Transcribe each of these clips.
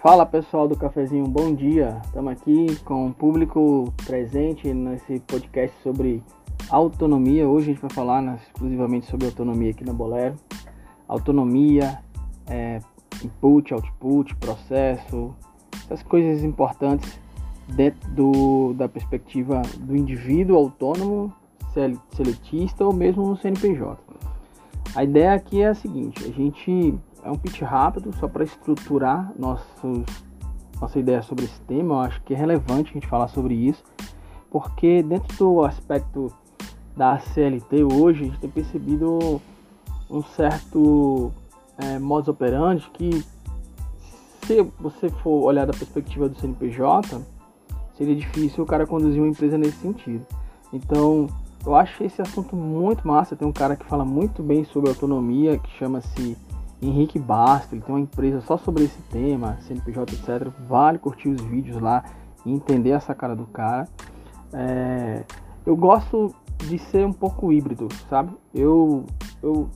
Fala pessoal do cafezinho, bom dia. Estamos aqui com o público presente nesse podcast sobre autonomia. Hoje a gente vai falar exclusivamente sobre autonomia aqui na Bolero. Autonomia, é, input, output, processo, essas coisas importantes dentro do, da perspectiva do indivíduo autônomo, seletista ou mesmo no CNPJ. A ideia aqui é a seguinte: a gente é um pitch rápido só para estruturar nossos, nossa ideia sobre esse tema. Eu acho que é relevante a gente falar sobre isso, porque dentro do aspecto da CLT hoje, a gente tem percebido um certo é, modus operandi que, se você for olhar da perspectiva do CNPJ, seria difícil o cara conduzir uma empresa nesse sentido. Então, eu acho esse assunto muito massa. Tem um cara que fala muito bem sobre autonomia, que chama-se Henrique Basto. Ele tem uma empresa só sobre esse tema, CNPJ, etc. Vale curtir os vídeos lá e entender essa cara do cara. É, eu gosto de ser um pouco híbrido, sabe? Eu, eu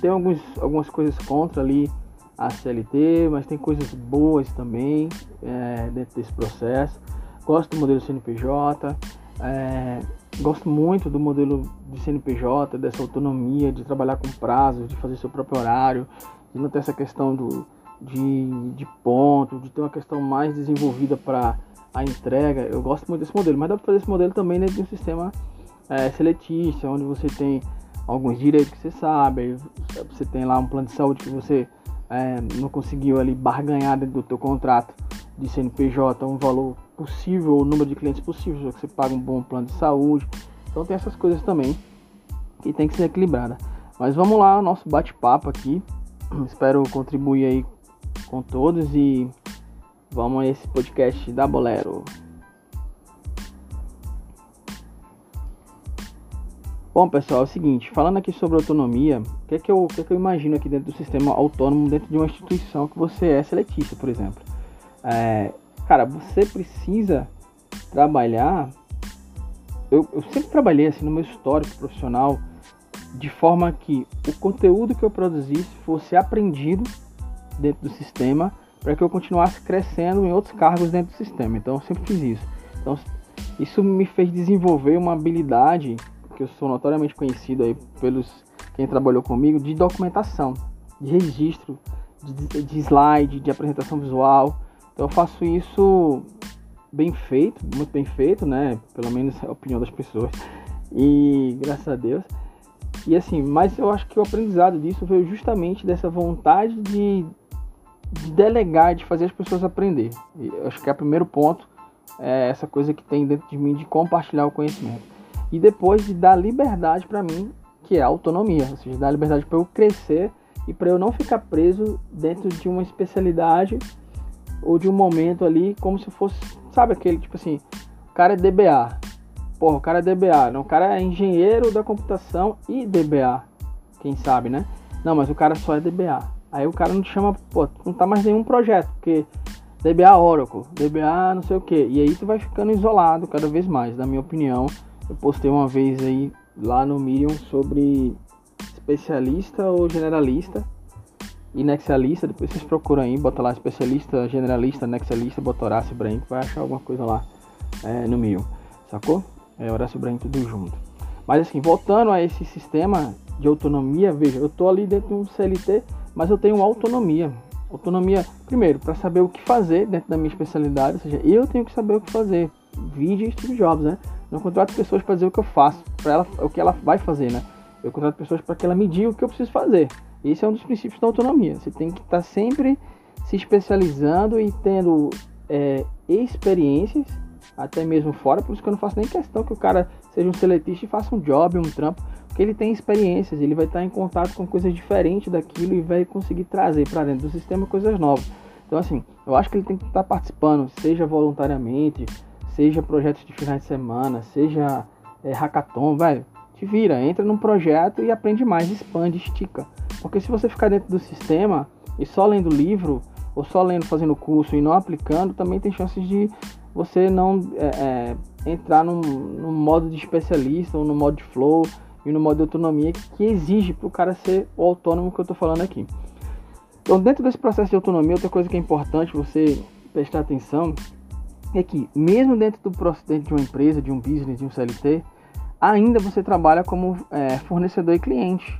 tenho alguns, algumas coisas contra ali a CLT, mas tem coisas boas também é, dentro desse processo. Gosto do modelo CNPJ, é, gosto muito do modelo de CNPJ, dessa autonomia de trabalhar com prazos, de fazer seu próprio horário, de não ter essa questão do, de, de ponto, de ter uma questão mais desenvolvida para a entrega. Eu gosto muito desse modelo, mas dá para fazer esse modelo também dentro de um sistema é, seletista, onde você tem alguns direitos que você sabe, você tem lá um plano de saúde que você é, não conseguiu ali barganhar dentro do teu contrato de CNPJ um valor possível, o número de clientes possível, que você paga um bom plano de saúde. Então tem essas coisas também que tem que ser equilibrada. Mas vamos lá, nosso bate-papo aqui. Espero contribuir aí com todos e vamos a esse podcast da Bolero. Bom, pessoal, é o seguinte, falando aqui sobre autonomia, o que, é que, eu, que, é que eu imagino aqui dentro do sistema autônomo, dentro de uma instituição que você é seletista, por exemplo? É, cara, você precisa trabalhar. Eu, eu sempre trabalhei assim no meu histórico profissional de forma que o conteúdo que eu produzisse fosse aprendido dentro do sistema para que eu continuasse crescendo em outros cargos dentro do sistema. Então eu sempre fiz isso. Então isso me fez desenvolver uma habilidade que eu sou notoriamente conhecido aí pelos quem trabalhou comigo de documentação, de registro, de, de slide, de apresentação visual. Então eu faço isso bem feito, muito bem feito, né? Pelo menos a opinião das pessoas. E graças a Deus. E assim, mas eu acho que o aprendizado disso veio justamente dessa vontade de, de delegar, de fazer as pessoas aprender. E eu acho que é o primeiro ponto, é essa coisa que tem dentro de mim de compartilhar o conhecimento. E depois de dar liberdade para mim, que é a autonomia, ou seja, dar liberdade para eu crescer e para eu não ficar preso dentro de uma especialidade ou de um momento ali como se fosse, sabe aquele tipo assim, o cara é DBA. Porra, o cara é DBA, não, o cara é engenheiro da computação e DBA. Quem sabe, né? Não, mas o cara só é DBA. Aí o cara não te chama, pô, não tá mais nenhum projeto, porque DBA Oracle, DBA não sei o que. E aí tu vai ficando isolado cada vez mais, na minha opinião. Eu postei uma vez aí lá no Medium sobre especialista ou generalista e depois vocês procuram aí, bota lá especialista, generalista, Nexialista, bota Horácio Branco, vai achar alguma coisa lá é, no meio, sacou? É Horácio Branco tudo junto. Mas assim, voltando a esse sistema de autonomia, veja, eu tô ali dentro de um CLT, mas eu tenho autonomia. Autonomia, primeiro, para saber o que fazer dentro da minha especialidade, ou seja, eu tenho que saber o que fazer. Vídeo Steve Jobs, né? Não contrato pessoas para dizer o que eu faço, para ela, o que ela vai fazer, né? Eu contrato pessoas para que ela me diga o que eu preciso fazer. Esse é um dos princípios da autonomia. Você tem que estar tá sempre se especializando e tendo é, experiências, até mesmo fora. Por isso que eu não faço nem questão que o cara seja um seletista e faça um job, um trampo, porque ele tem experiências, ele vai estar em contato com coisas diferentes daquilo e vai conseguir trazer para dentro do sistema coisas novas. Então, assim, eu acho que ele tem que estar participando, seja voluntariamente, seja projetos de finais de semana, seja é, hackathon, velho. Te vira, entra num projeto e aprende mais, expande, estica. Porque se você ficar dentro do sistema e só lendo livro, ou só lendo, fazendo curso e não aplicando, também tem chances de você não é, é, entrar num, num, modo de especialista ou no modo de flow e no modo de autonomia que, exige para o cara ser o autônomo que eu estou falando aqui. Então, dentro desse processo de autonomia, outra coisa que é importante você prestar atenção é que, mesmo dentro do dentro de uma empresa, de um business, de um CLT, ainda você trabalha como é, fornecedor e cliente.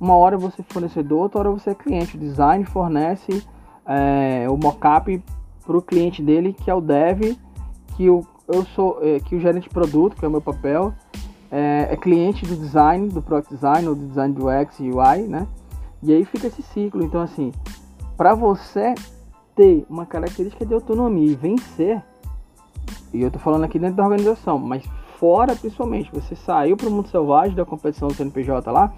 Uma hora você é fornecedor, outra hora você é cliente. O design fornece é, o mockup para o cliente dele, que é o dev, que eu, eu sou é, que o gerente de produto, que é o meu papel, é, é cliente do design, do product design ou do design do UX e UI, né? E aí fica esse ciclo. Então, assim, para você ter uma característica de autonomia e vencer, e eu tô falando aqui dentro da organização, mas fora principalmente, você saiu para o mundo selvagem da competição do CNPJ lá,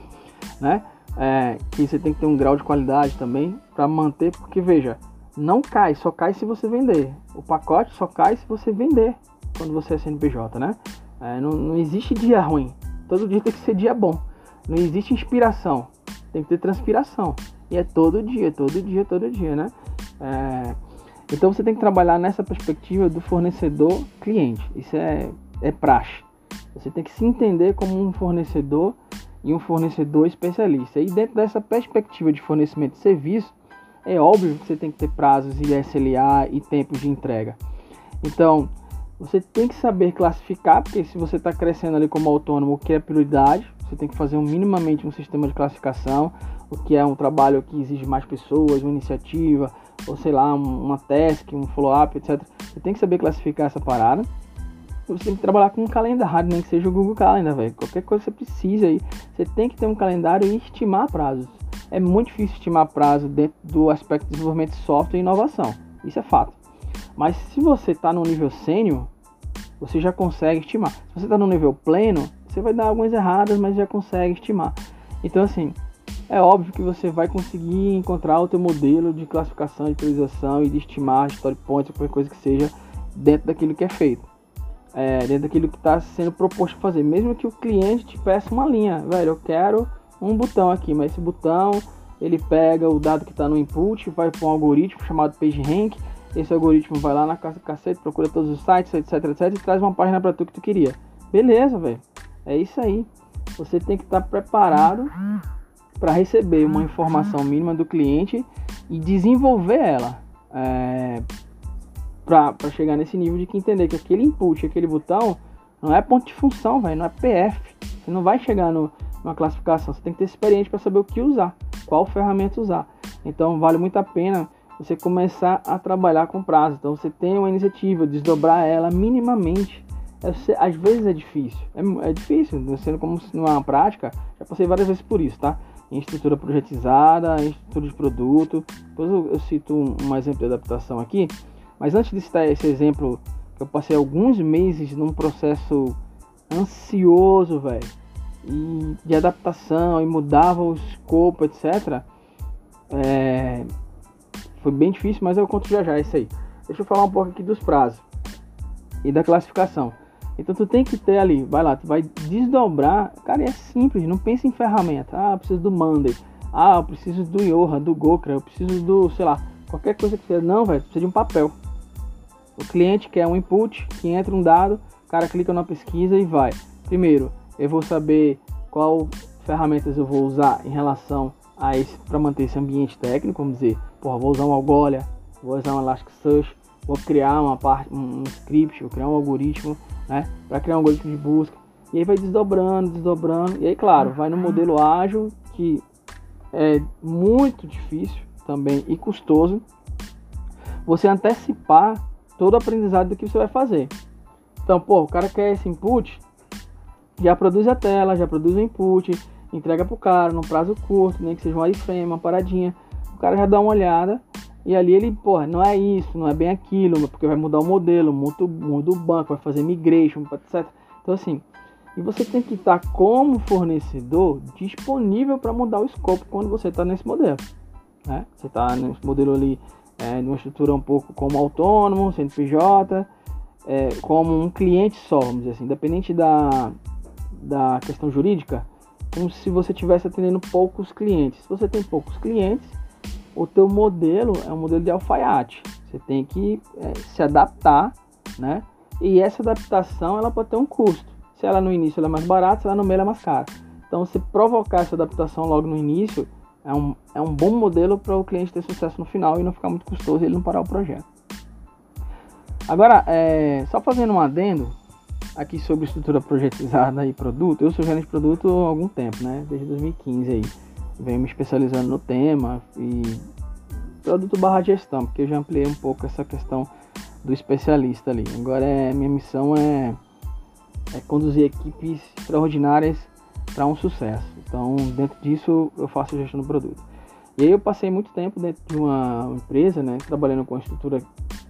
né? É, que você tem que ter um grau de qualidade também para manter, porque veja, não cai, só cai se você vender. O pacote só cai se você vender quando você é CNPJ, né? É, não, não existe dia ruim, todo dia tem que ser dia bom. Não existe inspiração, tem que ter transpiração. E é todo dia, todo dia, todo dia, né? É, então você tem que trabalhar nessa perspectiva do fornecedor cliente. Isso é, é praxe. Você tem que se entender como um fornecedor e um fornecedor especialista. E dentro dessa perspectiva de fornecimento de serviço, é óbvio que você tem que ter prazos e SLA e tempos de entrega. Então, você tem que saber classificar, porque se você está crescendo ali como autônomo, o que é prioridade, você tem que fazer um, minimamente um sistema de classificação, o que é um trabalho que exige mais pessoas, uma iniciativa, ou sei lá, uma task, um follow-up, etc. Você tem que saber classificar essa parada. Você tem que trabalhar com um calendário, nem que seja o Google Calendar, velho. Qualquer coisa que você precisa aí, você tem que ter um calendário e estimar prazos. É muito difícil estimar prazo dentro do aspecto de desenvolvimento de software e inovação. Isso é fato. Mas se você está no nível sênior, você já consegue estimar. Se você está no nível pleno, você vai dar algumas erradas, mas já consegue estimar. Então, assim, é óbvio que você vai conseguir encontrar o teu modelo de classificação, de priorização e de estimar story points, qualquer coisa que seja dentro daquilo que é feito. É, dentro daquilo que está sendo proposto fazer. Mesmo que o cliente te peça uma linha, velho, eu quero um botão aqui, mas esse botão ele pega o dado que está no input, vai para um algoritmo chamado PageRank. Esse algoritmo vai lá na casa cacete, procura todos os sites, etc, etc, e traz uma página para tu que tu queria. Beleza, velho. É isso aí. Você tem que estar tá preparado para receber uma informação mínima do cliente e desenvolver ela é, para chegar nesse nível de que entender que aquele input, aquele botão não é ponto de função, velho, não é PF. Você não vai chegar no, numa classificação, você tem que ter experiência para saber o que usar, qual ferramenta usar. Então vale muito a pena você começar a trabalhar com prazo. Então você tem uma iniciativa, desdobrar ela minimamente. É, às vezes é difícil, é, é difícil, sendo como numa prática, já passei várias vezes por isso, tá? em estrutura projetizada, em estrutura de produto. Depois eu, eu cito um, um, exemplo de adaptação aqui. Mas antes de citar esse exemplo, eu passei alguns meses num processo ansioso, velho, e de adaptação, e mudava o escopo, etc. É, foi bem difícil, mas eu conto já já isso aí. Deixa eu falar um pouco aqui dos prazos e da classificação. Então tu tem que ter ali, vai lá, tu vai desdobrar. Cara, é simples, não pensa em ferramenta. Ah, eu preciso do Monday. Ah, eu preciso do Yoha, do Gokra, eu preciso do, sei lá, qualquer coisa que seja. Não, velho, precisa de um papel. O cliente quer um input, que entra um dado, o cara clica na pesquisa e vai. Primeiro, eu vou saber qual ferramentas eu vou usar em relação a esse para manter esse ambiente técnico, vamos dizer, porra, vou usar um Algolia, vou usar um Elasticsearch, vou criar uma parte, um, um script, vou criar um algoritmo né? Para criar um algoritmo de busca. E aí vai desdobrando, desdobrando. E aí, claro, vai no modelo ágil, que é muito difícil também e custoso. Você antecipar todo o aprendizado do que você vai fazer. Então, pô, o cara quer esse input, já produz a tela, já produz o input, entrega pro cara num prazo curto, nem que seja um iframe, uma paradinha. O cara já dá uma olhada e ali ele, porra, não é isso, não é bem aquilo, porque vai mudar o modelo, muda, muda o banco, vai fazer migration, etc. Então assim, e você tem que estar como fornecedor disponível para mudar o escopo quando você está nesse modelo. Né? Você está nesse modelo ali, é, numa estrutura um pouco como autônomo, CNPJ, é, como um cliente só, vamos dizer assim, independente da, da questão jurídica, como se você estivesse atendendo poucos clientes. Se você tem poucos clientes, o teu modelo é um modelo de alfaiate. Você tem que é, se adaptar, né? E essa adaptação ela pode ter um custo. Se ela no início ela é mais barata, se ela no meio ela é mais cara. Então, se provocar essa adaptação logo no início, é um, é um bom modelo para o cliente ter sucesso no final e não ficar muito custoso ele não parar o projeto. Agora, é, só fazendo um adendo aqui sobre estrutura projetizada e produto, eu sou gerente de produto há algum tempo, né? Desde 2015 aí. Venho me especializando no tema e produto barra gestão, porque eu já ampliei um pouco essa questão do especialista ali. Agora é, minha missão é, é conduzir equipes extraordinárias para um sucesso. Então, dentro disso, eu faço gestão do produto. E aí eu passei muito tempo dentro de uma empresa, né, trabalhando com uma estrutura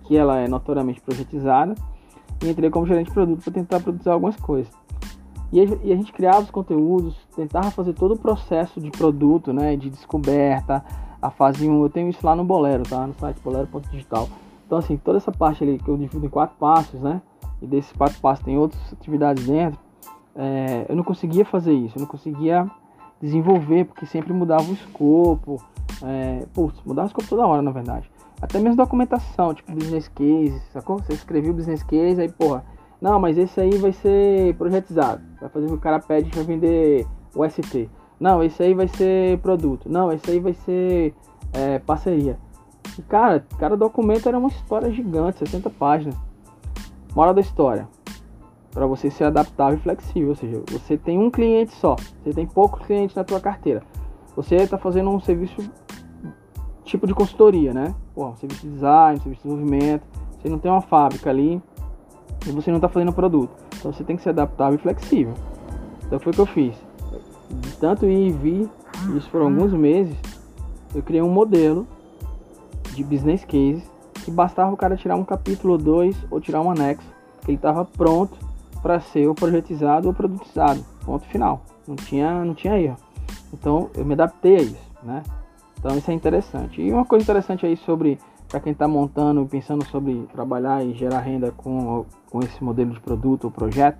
que ela é notoriamente projetizada, e entrei como gerente de produto para tentar produzir algumas coisas. E a gente criava os conteúdos, tentava fazer todo o processo de produto, né, de descoberta, a fase 1, eu tenho isso lá no Bolero, tá? No site bolero.digital. Então, assim, toda essa parte ali que eu divido em quatro passos, né? E desses quatro passos tem outras atividades dentro. É, eu não conseguia fazer isso, eu não conseguia desenvolver, porque sempre mudava o escopo. É, putz, mudava o escopo toda hora, na verdade. Até mesmo documentação, tipo business case, sacou? Você escreveu o business case, aí, porra, não, mas esse aí vai ser projetizado. Vai fazer o que o cara pede para vender o ST. Não, esse aí vai ser produto. Não, esse aí vai ser é, parceria. E, cara, cada documento era uma história gigante, 60 páginas. Moral da história. Para você ser adaptável e flexível. Ou seja, você tem um cliente só. Você tem poucos clientes na tua carteira. Você está fazendo um serviço tipo de consultoria, né? Pô, um serviço de design, um serviço de desenvolvimento. Você não tem uma fábrica ali e você não está fazendo produto. Então você tem que ser adaptável e flexível. Então foi o que eu fiz de tanto ir e vir, isso por alguns meses, eu criei um modelo de business case que bastava o cara tirar um capítulo ou dois ou tirar um anexo, que ele estava pronto para ser ou projetizado ou produtizado. Ponto final. Não tinha, não tinha erro. Então eu me adaptei a isso, né? Então isso é interessante. E uma coisa interessante aí sobre para quem está montando e pensando sobre trabalhar e gerar renda com, com esse modelo de produto ou projeto,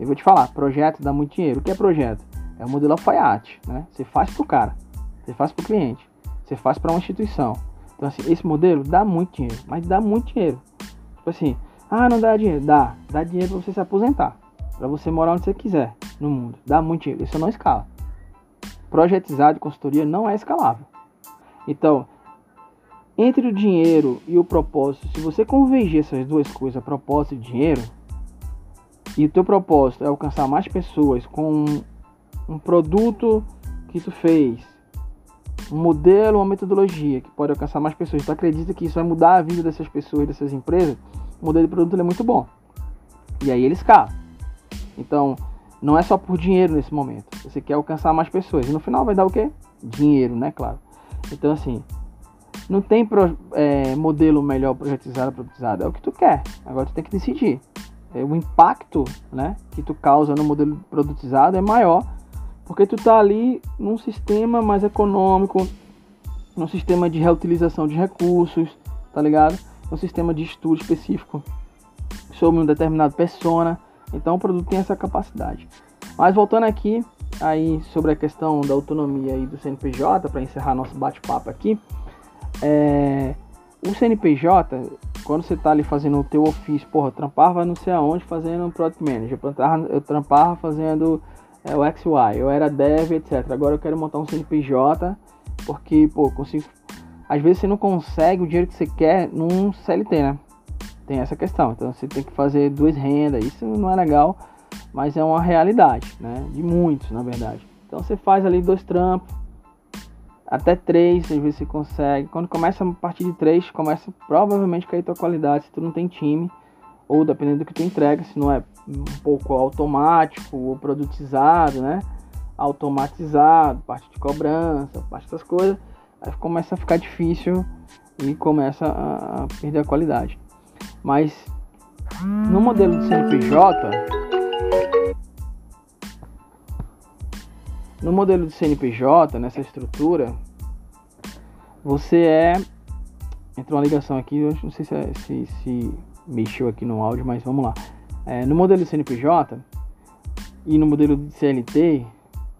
eu vou te falar, projeto dá muito dinheiro. O que é projeto? É o modelo alfaiate, né? Você faz para o cara, você faz para o cliente, você faz para uma instituição. Então, assim, esse modelo dá muito dinheiro, mas dá muito dinheiro. Tipo assim, ah, não dá dinheiro. Dá. Dá dinheiro para você se aposentar. Para você morar onde você quiser no mundo. Dá muito dinheiro. Isso não escala. Projetizar de consultoria não é escalável. Então, entre o dinheiro e o propósito, se você convergir essas duas coisas, propósito e dinheiro, e o teu propósito é alcançar mais pessoas com um produto que tu fez, um modelo, uma metodologia que pode alcançar mais pessoas, tu acredita que isso vai mudar a vida dessas pessoas, dessas empresas, o modelo de produto é muito bom. E aí ele escala. Então, não é só por dinheiro nesse momento. Você quer alcançar mais pessoas. E no final vai dar o quê? Dinheiro, né? Claro. Então, assim, não tem pro, é, modelo melhor projetizado, produtizado. É o que tu quer. Agora tu tem que decidir. É, o impacto né, que tu causa no modelo produtizado é maior porque tu tá ali num sistema mais econômico, num sistema de reutilização de recursos, tá ligado? Um sistema de estudo específico sobre um determinado persona. Então o produto tem essa capacidade. Mas voltando aqui aí sobre a questão da autonomia aí do CNPJ para encerrar nosso bate-papo aqui, é, o CNPJ quando você tá ali fazendo o teu ofício, porra, eu trampava não sei aonde fazendo um product manager, eu trampava, eu trampava fazendo é, o XY, eu era dev, etc. Agora eu quero montar um CNPJ, porque, pô, consigo. Às vezes você não consegue o dinheiro que você quer num CLT, né? Tem essa questão. Então você tem que fazer duas rendas. Isso não é legal, mas é uma realidade, né? De muitos, na verdade. Então você faz ali dois trampos, até três, às vezes você consegue. Quando começa a partir de três, começa provavelmente a cair tua qualidade se tu não tem time ou dependendo do que tu entrega, se não é um pouco automático ou produtizado, né? Automatizado, parte de cobrança, parte dessas coisas, aí começa a ficar difícil e começa a perder a qualidade. Mas no modelo de CNPJ, no modelo de CNPJ, nessa estrutura, você é. Entrou uma ligação aqui, eu não sei se, é, se, se mexeu aqui no áudio, mas vamos lá. É, no modelo CNPJ e no modelo de CLT,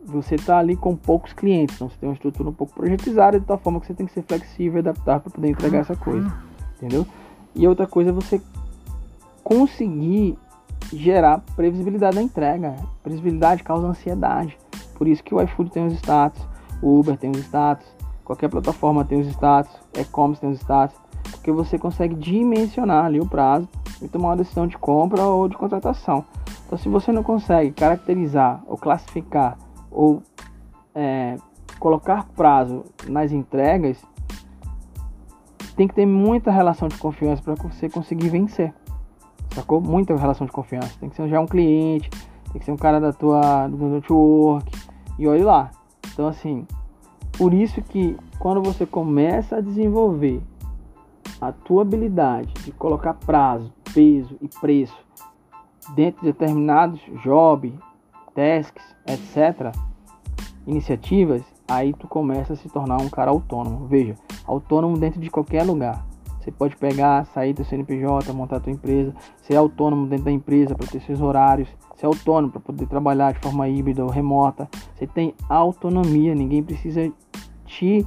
você está ali com poucos clientes, então você tem uma estrutura um pouco projetizada de tal forma que você tem que ser flexível e adaptar para poder entregar essa coisa, entendeu? E outra coisa é você conseguir gerar previsibilidade da entrega. Previsibilidade causa ansiedade. Por isso que o iFood tem os status, O Uber tem os status, qualquer plataforma tem os status, e-commerce tem os status, porque você consegue dimensionar ali o prazo e tomar uma decisão de compra ou de contratação. Então, se você não consegue caracterizar ou classificar ou é, colocar prazo nas entregas, tem que ter muita relação de confiança para você conseguir vencer. Sacou? Muita relação de confiança. Tem que ser já um cliente, tem que ser um cara da tua do network. E olhe lá. Então assim, por isso que quando você começa a desenvolver a tua habilidade de colocar prazo, peso e preço dentro de determinados job, tasks, etc, iniciativas, aí tu começa a se tornar um cara autônomo. Veja, autônomo dentro de qualquer lugar. Você pode pegar, sair do CNPJ, montar tua empresa, ser autônomo dentro da empresa para ter seus horários, ser autônomo para poder trabalhar de forma híbrida ou remota. Você tem autonomia, ninguém precisa te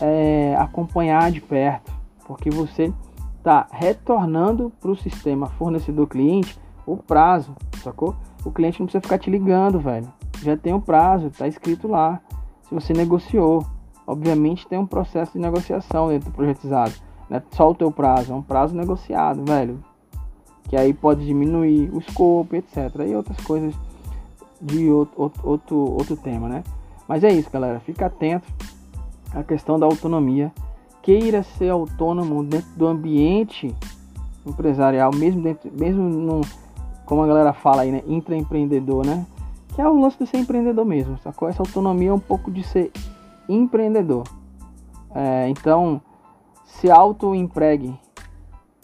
é, acompanhar de perto, porque você está retornando para o sistema fornecedor-cliente o prazo, sacou? O cliente não precisa ficar te ligando, velho. Já tem o prazo, tá escrito lá. Se você negociou, obviamente tem um processo de negociação dentro do projetizado. Não é só o teu prazo, é um prazo negociado, velho. Que aí pode diminuir o escopo, etc. E outras coisas de outro, outro, outro tema, né? Mas é isso, galera. Fica atento à questão da autonomia. Queira ser autônomo dentro do ambiente empresarial, mesmo dentro, mesmo no, como a galera fala aí, né? Intraempreendedor, né? Que é o lance de ser empreendedor mesmo, sacou? Essa autonomia é um pouco de ser empreendedor. É, então, se auto-empregue,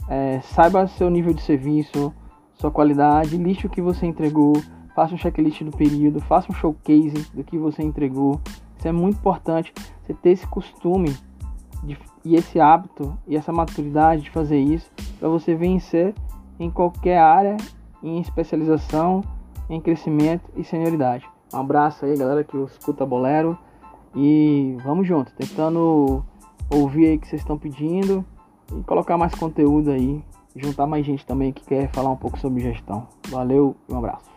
é, saiba seu nível de serviço, sua qualidade, liste o que você entregou, faça um checklist do período, faça um showcase do que você entregou. Isso é muito importante, você ter esse costume de, e esse hábito e essa maturidade de fazer isso para você vencer em qualquer área, em especialização, em crescimento e senioridade. Um abraço aí, galera que escuta Bolero e vamos junto, tentando ouvir aí o que vocês estão pedindo e colocar mais conteúdo aí, juntar mais gente também que quer falar um pouco sobre gestão. Valeu e um abraço.